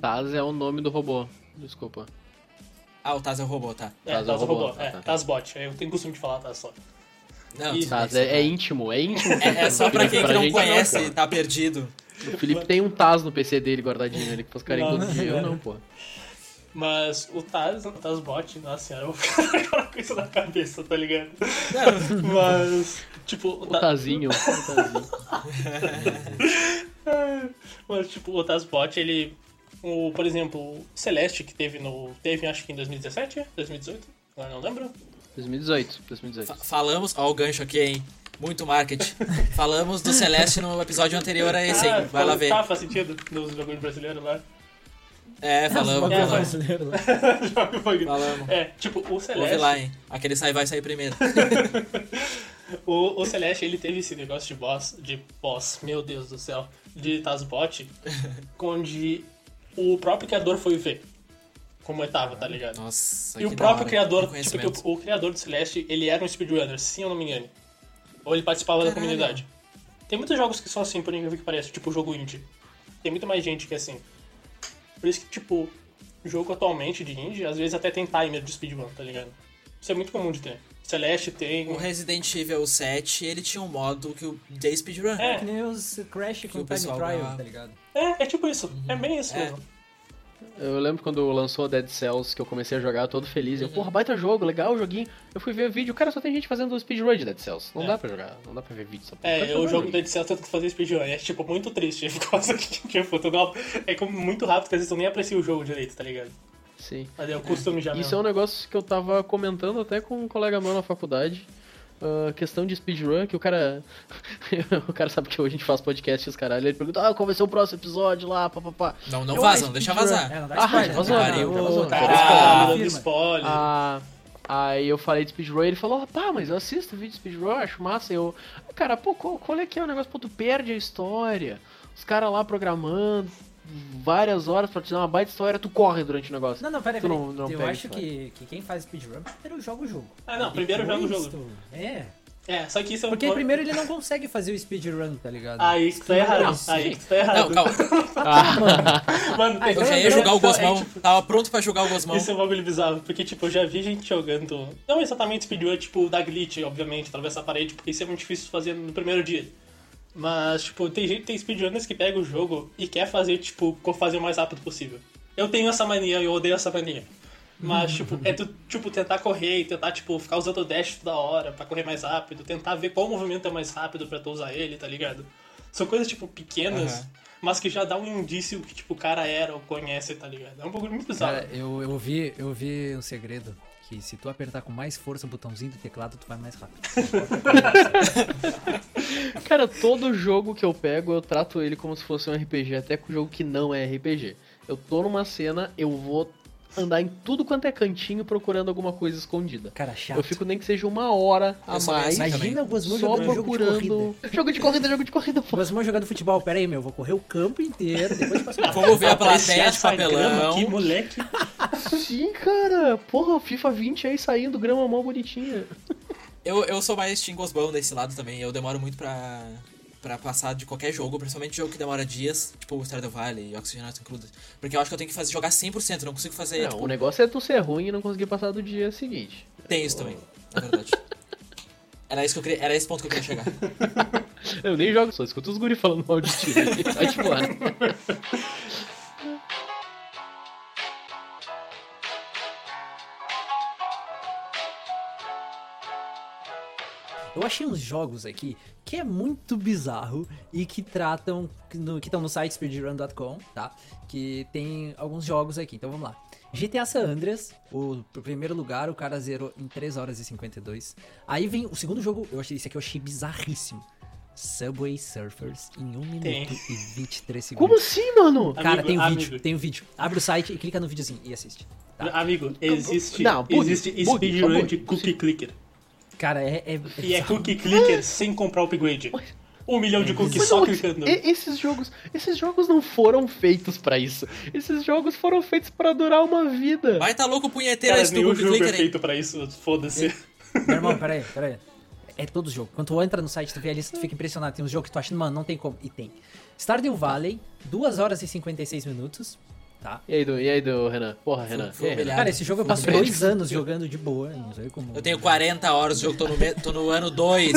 Taz é o nome do robô. Desculpa. Ah, o Taz é o robô, tá. É, TAS, é o é robô. robô, é, tá. TAS bot. Eu tenho costume de falar TAS só. Não, E- Taz é, é íntimo, é íntimo. é, é só pra quem que não gente conhece e tá perdido. O Felipe tem um Taz no PC dele guardadinho, ele que faz carinho Não, todo dia. [laughs] Eu não. não, pô. Mas o Taz, o Taz bot, nossa senhora, eu vou ficar [laughs] com isso na cabeça, tá ligado? Não, [laughs] Mas, tipo, o O Ta- Tazinho. O tazinho. [laughs] Mas, tipo, o Tazbot, ele. O, por exemplo, o Celeste, que teve no. Teve acho que em 2017, 2018, agora não lembro. 2018. 2018. fa- falamos, ó o gancho aqui, hein? Muito marketing. Falamos do Celeste no episódio anterior a esse, hein? Ah, Vai lá ver. Tá, faz sentido, nos bagulhos brasileiros lá. É, falamos, É, falamos. Joga o. Falamos. [laughs] É, tipo, o Ouve Celeste. lá, hein? Aquele sai vai sair primeiro. [laughs] O, o Celeste, ele teve esse negócio de boss, de boss, meu Deus do céu, de Tazbot, [laughs] onde o próprio criador foi ver como etapa, tá ligado? Nossa, E o que próprio da hora. criador, tipo, o, o criador do Celeste, ele era um speedrunner, sim ou não me engano. Ou ele participava da Caralho. comunidade. Tem muitos jogos que são assim, por incrível que pareça, tipo jogo indie. Tem muito mais gente que é assim. Por isso que, tipo, jogo atualmente de indie, às vezes até tem timer de speedrun, tá ligado? Isso é muito comum de ter. Celeste tem. O Resident Evil 7, ele tinha um modo que o Day Speedrun. É. Que nem os Crash com o Time Trial, tá ligado? É, é tipo isso. É bem isso É. mesmo. Eu lembro quando lançou Dead Cells, que eu comecei a jogar todo feliz. Uhum. Eu, porra, baita jogo, legal o joguinho. Eu fui ver vídeo, cara, só tem gente fazendo speedrun de Dead Cells. Não É. dá pra jogar, não dá pra ver vídeo. Só É, o jogar jogo do Edicel tenta fazer speedrun. É, tipo, muito triste. [laughs] Por causa que, tipo, tu não- é como muito rápido que às vezes tu nem aprecia o jogo direito, tá ligado? Sim. Mas é o costume já Isso é mesmo. um negócio que eu tava comentando até com um colega meu na faculdade. Ah, questão de speedrun, que o cara. [laughs] o cara sabe que hoje a gente faz podcast e os caralho. Ele pergunta, ah, qual vai ser o próximo episódio lá, papapá. Não, não Eu vaza, não deixa vazar. É, não dá Ah, spoiler. vazou? Pariu, Vazou, spoiler. Ah, aí eu falei de speedrun e ele falou, ah, pá, mas eu assisto vídeo de speedrun, acho massa. E eu, cara, pô, qual, qual é que é o negócio? Pô, tu perde a história. Os caras lá programando. Várias horas pra te dar uma baita história, tu corre durante o negócio. Não, não, peraí, peraí. não- não eu pega acho que, que quem faz speedrun primeiro joga o jogo. Ah, não, primeiro joga o jogo. tu- É. É, só que isso é um Porque ponto- primeiro ele não consegue fazer o speedrun, tá ligado? Aí que tu tá errado. Não, Aí que tu tá Não, errado. calma. [laughs] Mano, tem- Eu já ia jogar o não, Gosmão. é, tipo, Tava pronto pra jogar o Gosmão. Isso é um bagulho bizarro, porque, tipo, eu já vi gente jogando. Não exatamente speedrun, tipo, da glitch, obviamente, atravessar a parede, porque isso é muito difícil de fazer no primeiro dia. Mas, tipo, tem gente, tem speedrunners que pega o jogo e quer fazer, tipo, fazer o mais rápido possível. Eu tenho essa mania, eu odeio essa mania. Mas, tipo, é tu, tipo, tentar correr e tentar, tipo, ficar usando o dash toda hora pra correr mais rápido, tentar ver qual movimento é mais rápido pra tu usar ele, tá ligado? São coisas, tipo, pequenas, Aham. mas que já dá um indício que, tipo, o cara era ou conhece, tá ligado? É um bagulho muito bizarro. Cara, eu, eu vi, eu vi um segredo. Que se tu apertar com mais força o botãozinho do teclado, tu vai mais rápido. [laughs] Cara, todo jogo que eu pego, eu trato ele como se fosse um RPG, até com jogo que não é RPG. Eu tô numa cena, eu vou andar em tudo quanto é cantinho procurando alguma coisa escondida. Cara, chato. Eu fico nem que seja uma hora a Eu mais, assim Imagina o Gosmão só jogando jogo de procurando. corrida. Jogo de corrida, jogo de corrida, pô. Gosmão jogando futebol. Pera aí, meu. Vou correr o campo inteiro, depois passo Vamos ver a plateia de papelão. aqui, moleque. Sim, cara. Porra, FIFA 20 aí saindo, grama mó bonitinha. Eu, eu sou mais Team Gosbão desse lado também. Eu demoro muito pra, pra passar de qualquer jogo, principalmente jogo que demora dias, tipo o Stardew Valley e Oxygenato Included. Porque eu acho que eu tenho que fazer, jogar 100%, não consigo fazer. Não, tipo, o negócio é tu ser ruim e não conseguir passar do dia seguinte. Tem isso também, é verdade. [laughs] Era, isso que eu queria, era esse ponto que eu queria chegar. [laughs] Eu nem jogo, só escuto os guri falando mal de ti. [laughs] Vai te embora. Achei uns jogos aqui que é muito bizarro e que tratam, que no- que estão no site speedrun.com, tá? Que tem alguns jogos aqui, então vamos lá. GTA San Andreas, o pr- primeiro lugar, o cara zerou em 3 horas e 52. Aí vem o segundo jogo, eu achei esse aqui eu achei bizarríssimo. Subway Surfers em 1 minuto Tem. e 23 [laughs] segundos. Como assim, mano? Cara, Amigo, tem um amigo. vídeo, tem um vídeo. Abre o site e clica no videozinho e assiste. Tá? Amigo, existe, Não, existe speedrun de cookie clicker. Cara, é. é, E é cookie clicker sem comprar upgrade. Um milhão de cookies Mas só não, clicando. esses jogos, esses jogos não foram feitos pra isso. Esses jogos foram feitos pra durar uma vida. Vai tá louco punheteiro esse do jogo é feito pra isso, foda-se. Meu irmão, [laughs] peraí, peraí. É todo jogo. Quando tu entra no site, tu vê a lista, tu fica impressionado. Tem uns jogos que tu acha, mano, não tem como. E tem. Stardew Valley, 2 horas e 56 minutos. Tá? E aí, do, e aí, do Renan? Porra, Renan. Fui E aí, Renan? Cara, esse jogo eu passo dois anos jogando de boa. Não sei como. Eu tenho 40 horas de jogo, tô no, tô no ano 2.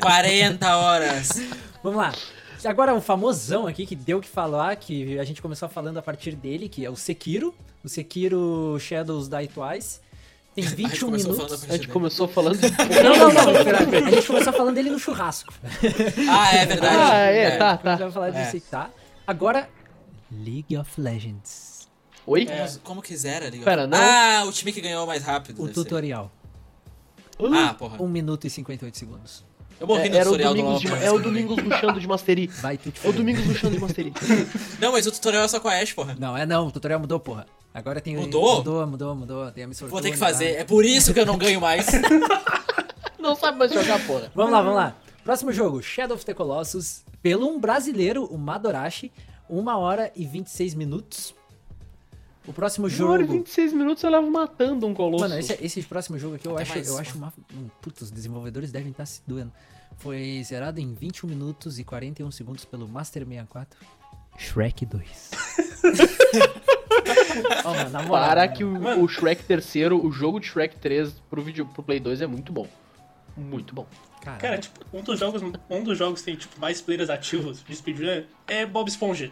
40 horas. Vamos lá. Agora, um famosão aqui que deu o que falar, que a gente começou falando a partir dele, que é o Sekiro. O Sekiro Shadows Die Twice. Tem [laughs] A gente 21 começou minutos. a A gente começou falando. [laughs] Não, não, não. A gente começou falando dele no churrasco. Ah, é verdade. ah, é, tá, A gente vai tá. falar É. disso aí, tá? Agora, League of Legends. Oi? Como, como quiser ó. Pera, não. Ah, o time que ganhou mais rápido. O tutorial. Ah, porra. 1 minuto e 58 segundos. Eu morri É, no era o tutorial do de, é o Domingos Luxando de Mastery. [laughs] Vai tu te É o. Domingos Luxando de Mastery. [laughs] Não, mas o tutorial é só com a Ashe, porra. Não, é não, o tutorial mudou, porra. Agora tem Mudou? Mudou, mudou, mudou. Tem a Miss Vou ter que fazer. tá? É por isso que eu não ganho mais. [laughs] Não sabe mais jogar, porra. Vamos lá, vamos lá. Próximo jogo, Shadow of the Colossus. Pelo um brasileiro, o Madorashi. 1 hora e 26 minutos. O próximo Uma hora e jogo. 26 minutos eu levo matando um colosso. Mano, esse, esse próximo jogo aqui eu Até acho, mais. eu acho uma. um, Putz, os desenvolvedores devem estar se doendo. Foi zerado em 21 minutos e 41 segundos pelo Master 64. Shrek 2. [laughs] Ó, mano, na moral, Para mano. que o, o Shrek terceiro, o jogo de Shrek 3 pro, vídeo, pro Play 2 é muito bom. Muito bom. Cara, tipo, um dos jogos, um dos jogos que tem tipo, mais players ativos de speedrun é Bob Esponja.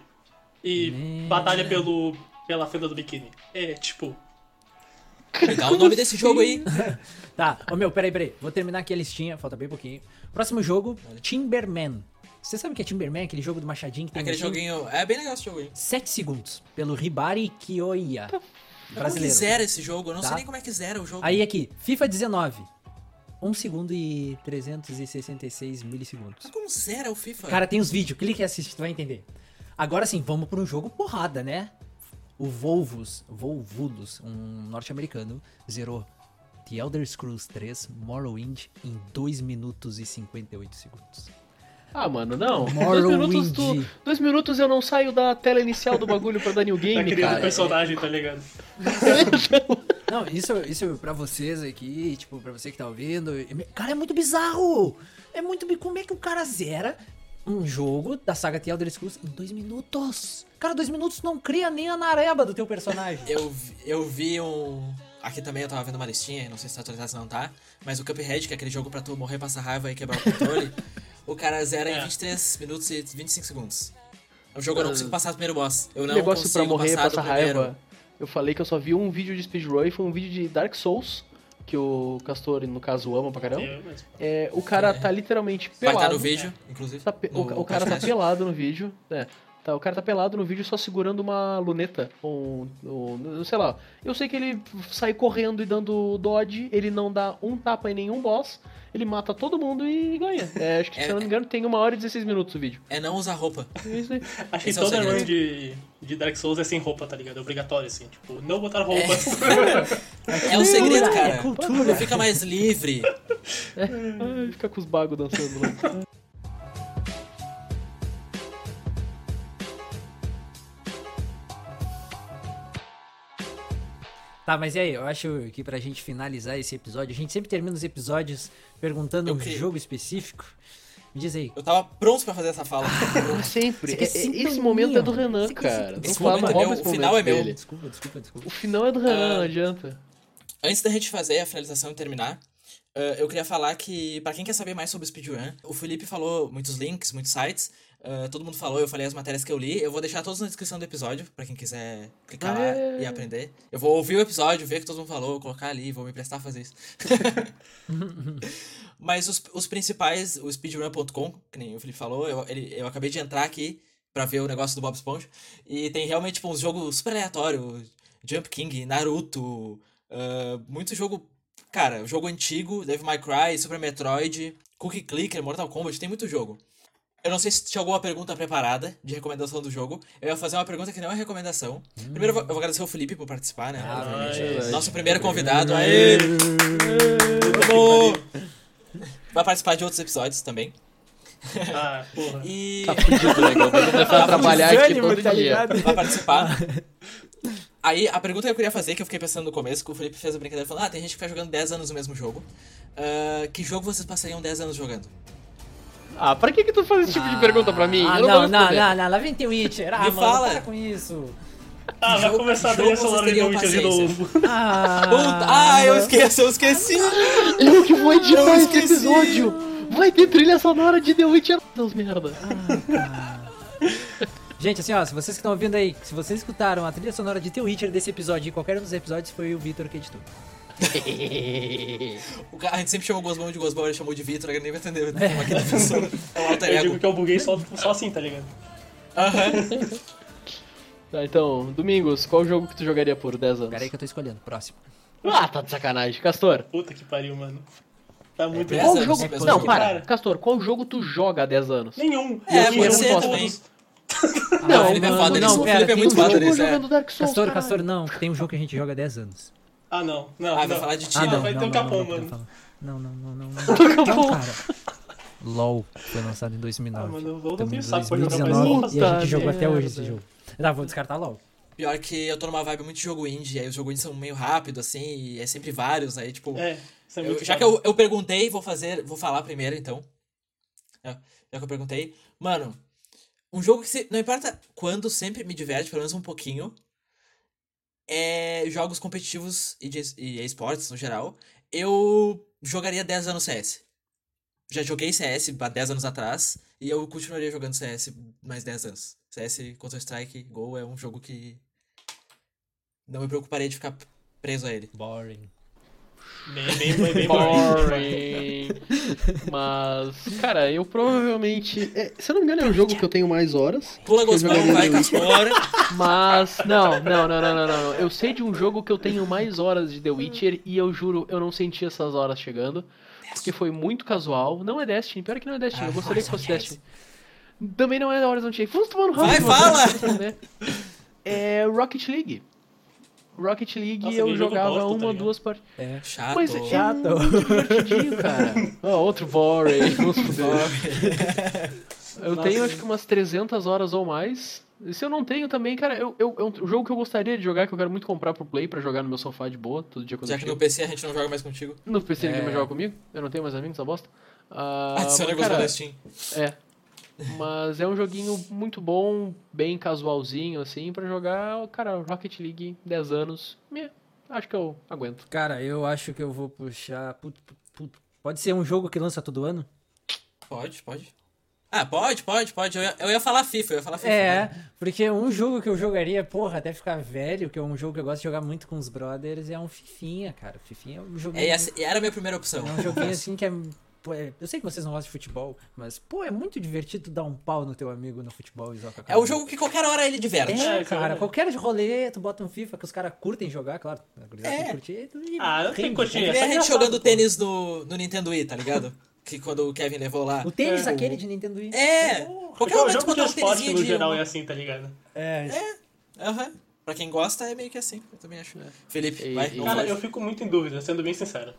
E Né. batalha pelo, pela fenda do biquíni. É, tipo, Me dá o nome desse jogo aí. [laughs] Tá, ô meu, peraí, peraí. Vou terminar aqui a listinha, falta bem pouquinho. Próximo jogo, Timberman. Você sabe o que é Timberman? Aquele jogo do Machadinho que tem Aquele um joguinho. É bem legal esse jogo aí. 7 segundos, pelo Ribari que Brasileiro. zera esse jogo? Eu não Tá. sei nem como é que zera o jogo. Aí aqui, FIFA 19. 1 segundo e 366 milissegundos. Mas como zera o FIFA? Cara, tem os vídeos, clique e assiste, tu vai entender. Agora sim, vamos para um jogo porrada, né? O Volvos, Volvulus, um norte-americano, zerou The Elder Scrolls 3 Morrowind em 2 minutos e 58 segundos. Ah, mano, não. Dois Morrowind. minutos, tu, dois minutos eu não saio da tela inicial do bagulho pra dar new Tá game, criando cara. personagem, tá ligado? [laughs] [laughs] Não, isso, isso pra vocês aqui, tipo, pra você que tá ouvindo. Cara, é muito bizarro! É muito. Como é que o cara zera um jogo da saga The Elder Scrolls em dois minutos? Cara, dois minutos não cria nem a nareba do teu personagem. Eu, vi- eu vi um. Aqui também eu tava vendo uma listinha, não sei se tá atualizado se não tá. Mas o Cuphead, que é aquele jogo pra tu morrer, passar raiva e quebrar o controle, [laughs] o cara zera em É. 23 minutos e 25 segundos. É um jogo eu não consigo passar do primeiro boss. Eu não negócio consigo pra morrer, passar passar primeiro. Eu falei que eu só vi um vídeo de speedrun e foi um vídeo de Dark Souls, que o Castor, no caso, ama pra caramba. É, o cara tá literalmente Vai pelado. estar no vídeo, inclusive. Tá pe- no o, o cara tá pelado no vídeo. É. Tá, o cara tá pelado no vídeo só segurando uma luneta. Um, um- sei lá. Eu sei que ele sai correndo e dando dodge. Ele não dá um tapa em nenhum boss. Ele mata todo mundo e ganha. É, acho que, se É- eu não me engano, tem uma hora e 16 minutos o vídeo. É não usar roupa. É isso aí. [laughs] Acho que é o toda run de, de Dark Souls é sem roupa, tá ligado? É obrigatório, assim. Tipo, não botar roupa. É o segredo, É cara. cultura. Fica mais livre. [laughs] Ai, fica com os bagos dançando lá. Tá, mas e aí? Eu acho que pra gente finalizar esse episódio, a gente sempre termina os episódios perguntando Eu um queria- jogo específico. Me diz aí. Eu tava pronto pra fazer essa fala. Ah, [laughs] sempre. É- é- esse momento é do Renan, Você cara. Esse fala, momento não é meu, esse o final momento é meu. dele. Desculpa, desculpa, desculpa. O final é do Renan, Ah. não adianta. Antes da gente fazer a finalização e terminar, eh, eu queria falar que, pra quem quer saber mais sobre speedrun, o Felipe falou muitos links, muitos sites, eh, todo mundo falou, eu falei as matérias que eu li, eu vou deixar todos na descrição do episódio, pra quem quiser clicar lá É. e aprender. Eu vou ouvir o episódio, ver o que todo mundo falou, colocar ali, vou me prestar a fazer isso. [laughs] Mas os, os principais, o speedrun.com, que nem o Felipe falou, eu, ele- eu acabei de entrar aqui pra ver o negócio do Bob Esponja, e tem realmente tipo, uns jogos super aleatórios, Jump King, Naruto, ah, muito jogo, cara, jogo antigo, Devil May Cry, Super Metroid, Cookie Clicker, Mortal Kombat, tem muito jogo. Eu não sei se tinha alguma pergunta preparada de recomendação do jogo. Eu ia fazer uma pergunta que não é recomendação. Primeiro eu vou, eu vou agradecer ao Felipe por participar, né? Ah, obviamente. verdade. Nosso primeiro convidado. Aê! Vamos! Vai participar de outros episódios também. ah, porra. E Tá fudido, né? começar [laughs] a trabalhar aqui todo tá dia. vai participar. Aí, a pergunta que eu queria fazer, que eu fiquei pensando no começo, que o Felipe fez a brincadeira falando, ah, tem gente que fica jogando 10 anos no mesmo jogo. Ah, que jogo vocês passariam 10 anos jogando? Ah, pra que que tu faz esse tipo de pergunta pra mim? Ah, Eu não, não, responder. não, não, lá vem The Witcher. Ah, Me mano, fala. para com isso. Ah, vai começar a trilha sonora de Witcher de novo. [laughs] Ah, Puta, ah, eu esqueci, eu esqueci! Eu que vou editar Eu esse esqueci. episódio. Vai ter trilha sonora de The Witcher. Deus merda. Gente, assim, ó, se vocês que estão ouvindo aí, se vocês escutaram a trilha sonora de The Witcher desse episódio e qualquer um dos episódios, foi o Vitor que editou. O cara- a gente sempre chamou o Gosbão de Gosbão, ele chamou de Vitor, ele nem vai entender o tema aqui da pessoa. É um alter Eu digo que eu buguei só, só assim, tá ligado? Tá, então, Domingos, qual jogo que tu jogaria por 10 anos? Pera aí que eu tô escolhendo. Próximo. Ah, tá de sacanagem. Castor, Puta que pariu, mano. Tá muito dez qual anos, jogo... Não, jogo. para. Cara. Castor, qual jogo tu joga há 10 anos? Nenhum. É, Nenhum, pode ser também. Não, o Felipe é não, foda não. O pera, Felipe é muito um foda jogo nisso, é. jogando Dark Souls, Castor, caralho. Castor, não. Tem um jogo que a gente joga há 10 anos. Ah, não. Não, Ah, vai não. falar de Ah, time. não, vai não, ter o não, Capão, não, não, mano. não, não, não, não, não, não, [laughs] não, cara. LOL foi lançado em 2009. Ah, mano, eu não Estamos tenho em saco pra jogar mais 2019 LOL. e a gente jogou até hoje esse merda. jogo. Tá, vou descartar LOL. Pior que eu tô numa vibe muito de jogo indie, aí os jogos indie são meio rápido, assim, e é sempre vários, aí tipo... É, isso é eu- já que eu, eu perguntei, vou fazer, vou falar primeiro, então. É, já que eu perguntei. Mano, um jogo que se, não importa quando, sempre me diverte, pelo menos um pouquinho, é jogos competitivos e, de, e esportes no geral. Eu jogaria 10 anos CS. Já joguei CS há 10 anos atrás e eu continuaria jogando CS mais 10 anos. CS Counter-Strike Go é um jogo que não me preocuparia de ficar preso a ele. Boring. Bem, bem, bem, bem [laughs] boring. Mas, cara, eu provavelmente. é, se eu não me engano, é um jogo que eu tenho mais horas. Pula jogaria vai, Witcher. Castora. Mas, não, não, não, não, não, não. Eu sei de um jogo que eu tenho mais horas de The Witcher e eu juro, eu não senti essas horas chegando. Porque foi muito casual. Não é Destiny, pior que não é Destiny. eu gostaria que fosse Destiny. Também não é da Horizon Chase. Vamos tomar no Vai, fala! mano. É Rocket League. Rocket League Nossa, eu jogava bosta, tá uma, ligado? duas partidas. É. Chato. Mas é Chato. muito divertidinho, cara. [laughs] Ó, outro boring, vamos fuder. Eu Nossa. tenho acho que umas 300 horas ou mais. E se eu não tenho também, cara, eu, eu, é um jogo que eu gostaria de jogar, que eu quero muito comprar pro Play pra jogar no meu sofá de boa, todo dia quando Já eu que chego. no PC a gente não joga mais contigo. No PC ninguém É. mais joga comigo, eu não tenho mais amigos, essa bosta. Ah, Adiciona mas, negócio cara, da Steam. É. Mas é um joguinho muito bom, bem casualzinho, assim, pra jogar, cara, Rocket League, 10 anos. Me, acho que eu aguento. Cara, eu acho que eu vou puxar. put- put- put- Pode ser um jogo que lança todo ano? Pode, pode. Ah, pode, pode, pode. Eu ia, eu ia falar FIFA, eu ia falar FIFA. É, né? porque um jogo que eu jogaria, porra, até ficar velho, que é um jogo que eu gosto de jogar muito com os brothers, é um Fifinha, cara. Fifinha é um joguinho. É, essa- era a minha primeira opção. É um joguinho [laughs] assim que é, pô, é- Eu sei que vocês não gostam de futebol, mas, pô, é muito divertido dar um pau no teu amigo no futebol e jogar com a É o jogo que qualquer hora ele diverte. É, É, cara, qualquer rolê, tu bota um FIFA que os caras curtem jogar, claro. A É. curtir, e Ah, rende. que curtir. É É a gente engraçado, jogando pô. tênis no, no Nintendo Wii, tá ligado? [laughs] Que quando o Kevin levou lá. O tênis É, aquele de Nintendo Wii. É! Porque Qualquer o momento jogo botar um esporte tênisinho no de. geral é assim, tá ligado? É, Aham. Pra quem gosta é meio que assim, eu também acho. Felipe, E- vai. e- Cara, faz. eu fico muito em dúvida, sendo bem sincero.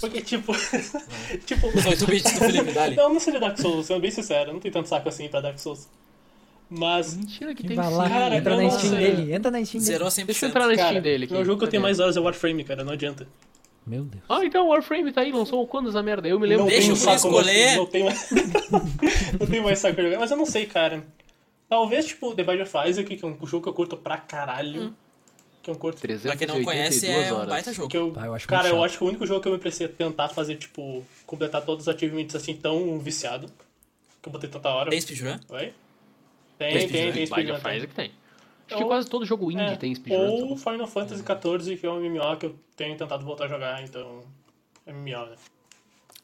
Porque, tipo. [laughs] tipo. Os 8 bits do Felipe, dali. Eu não sei de Dark Souls, sendo bem sincero, eu não tenho tanto saco assim pra Dark Souls. Mas. Mentira que tem Vai lá. Cara, entra eu na não Steam dele, entra na Steam dele. Zerou 100%. Deixa eu entrar na Steam Cara, dele aqui. o jogo que eu tenho mais horas é Warframe, cara, não adianta. Meu Deus. Ah, então o Warframe tá aí, lançou quando essa merda? Eu me lembro. não Deixa Felipe saco escolher. Não tenho mais. [laughs] não tenho mais saco pra jogar, mas eu não sei, cara. Talvez, tipo, The Binding of Isaac, que é um jogo que eu curto pra caralho. Que eu curto. Pra quem não conhece, é um baita jogo. Que eu, Ah, eu acho cara, eu chato. acho que o único jogo que eu me precisei tentar fazer, tipo, completar todos os achievements assim tão viciado. Que eu botei tanta hora. Tem speedrun? Oi? Tem, Tem tem, tem, speedrun? tem. Isaac tem. Acho que quase todo jogo indie É, tem speedrun. Ou Final Fantasy XIV, que é um MMO que eu tenho tentado voltar a jogar, então. MMO, né?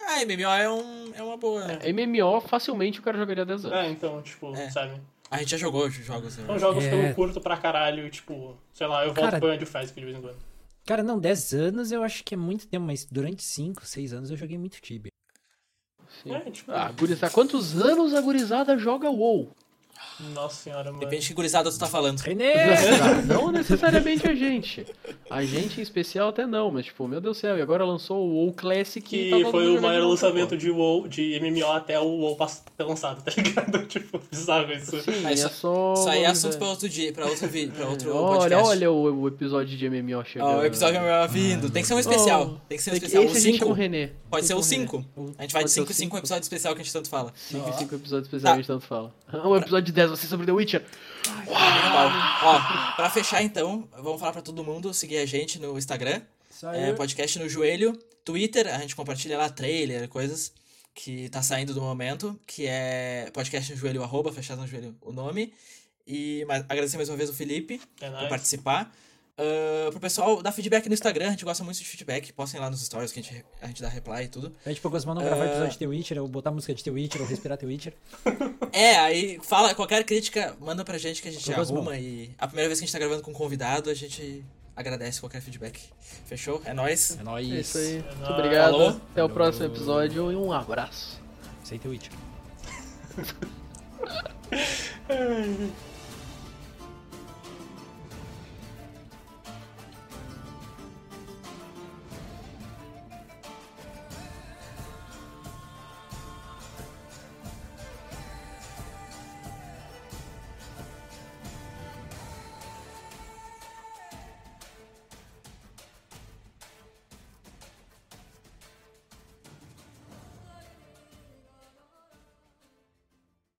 Ah, MMO é, um, é uma boa. MMO, facilmente o cara jogaria 10 anos. É, então, tipo, É. sabe? A gente já jogou jogos. eu São jogos que É. eu curto pra caralho, tipo, sei lá, eu volto Cara- pro of Fast de vez em quando. Cara, não, 10 anos eu acho que é muito tempo, mas durante 5, 6 anos eu joguei muito Tibia. Sim. É, tipo, Ah, gurizada, quantos anos a gurizada joga WoW? Nossa senhora, mano. Depende de que gurizada tu tá falando. Renê! Ah, não necessariamente a gente. A gente em especial até não, mas tipo, meu Deus do céu, e agora lançou o WoW Classic Que tá foi o maior de lançamento pô. de WoW, de MMO até o WoW ter lançado, tá ligado? [laughs] tipo, bizarro isso. Sim, isso- é só. Isso aí é assunto pra outro dia, pra outro vídeo, pra outro Olha, podcast. olha o, o episódio de MMO chegando. Ó, o episódio é vindo. Tem que ser um especial. Tem que ser um Tem que- especial. Esse a gente 5. o René. Pode ser o Tem que 5. A gente vai de Pode ser o 5 em 5 cinco. um episódio especial que a gente tanto fala. 5 e 5 episódios Tá. especialmente tanto fala. O [laughs] episódio de 10 vai ser sobre The Witcher. Ó, pra fechar então, vamos falar pra todo mundo seguir a gente no Instagram. É, podcast no joelho. Twitter, a gente compartilha lá trailer, coisas que tá saindo do momento, que é podcast no joelho, arroba, fechado no joelho, o nome. E mas, agradecer mais uma vez o Felipe É por nóis. participar. Ah, pro pessoal dar feedback no Instagram, a gente gosta muito de feedback. Postem lá nos stories que a gente, a gente dá reply e tudo. Pede pro Gosman não gravar episódio de The Witcher, ou botar música de The Witcher, ou respirar The Witcher. [laughs] É, aí fala qualquer crítica, manda pra gente que a gente gostando. arruma. E a primeira vez que a gente tá gravando com um convidado, a gente agradece qualquer feedback. Fechou? É nóis. É nóis. É isso aí. nóis. Muito obrigado. Falou. Até o próximo episódio e um abraço. Sem The Witcher. [laughs]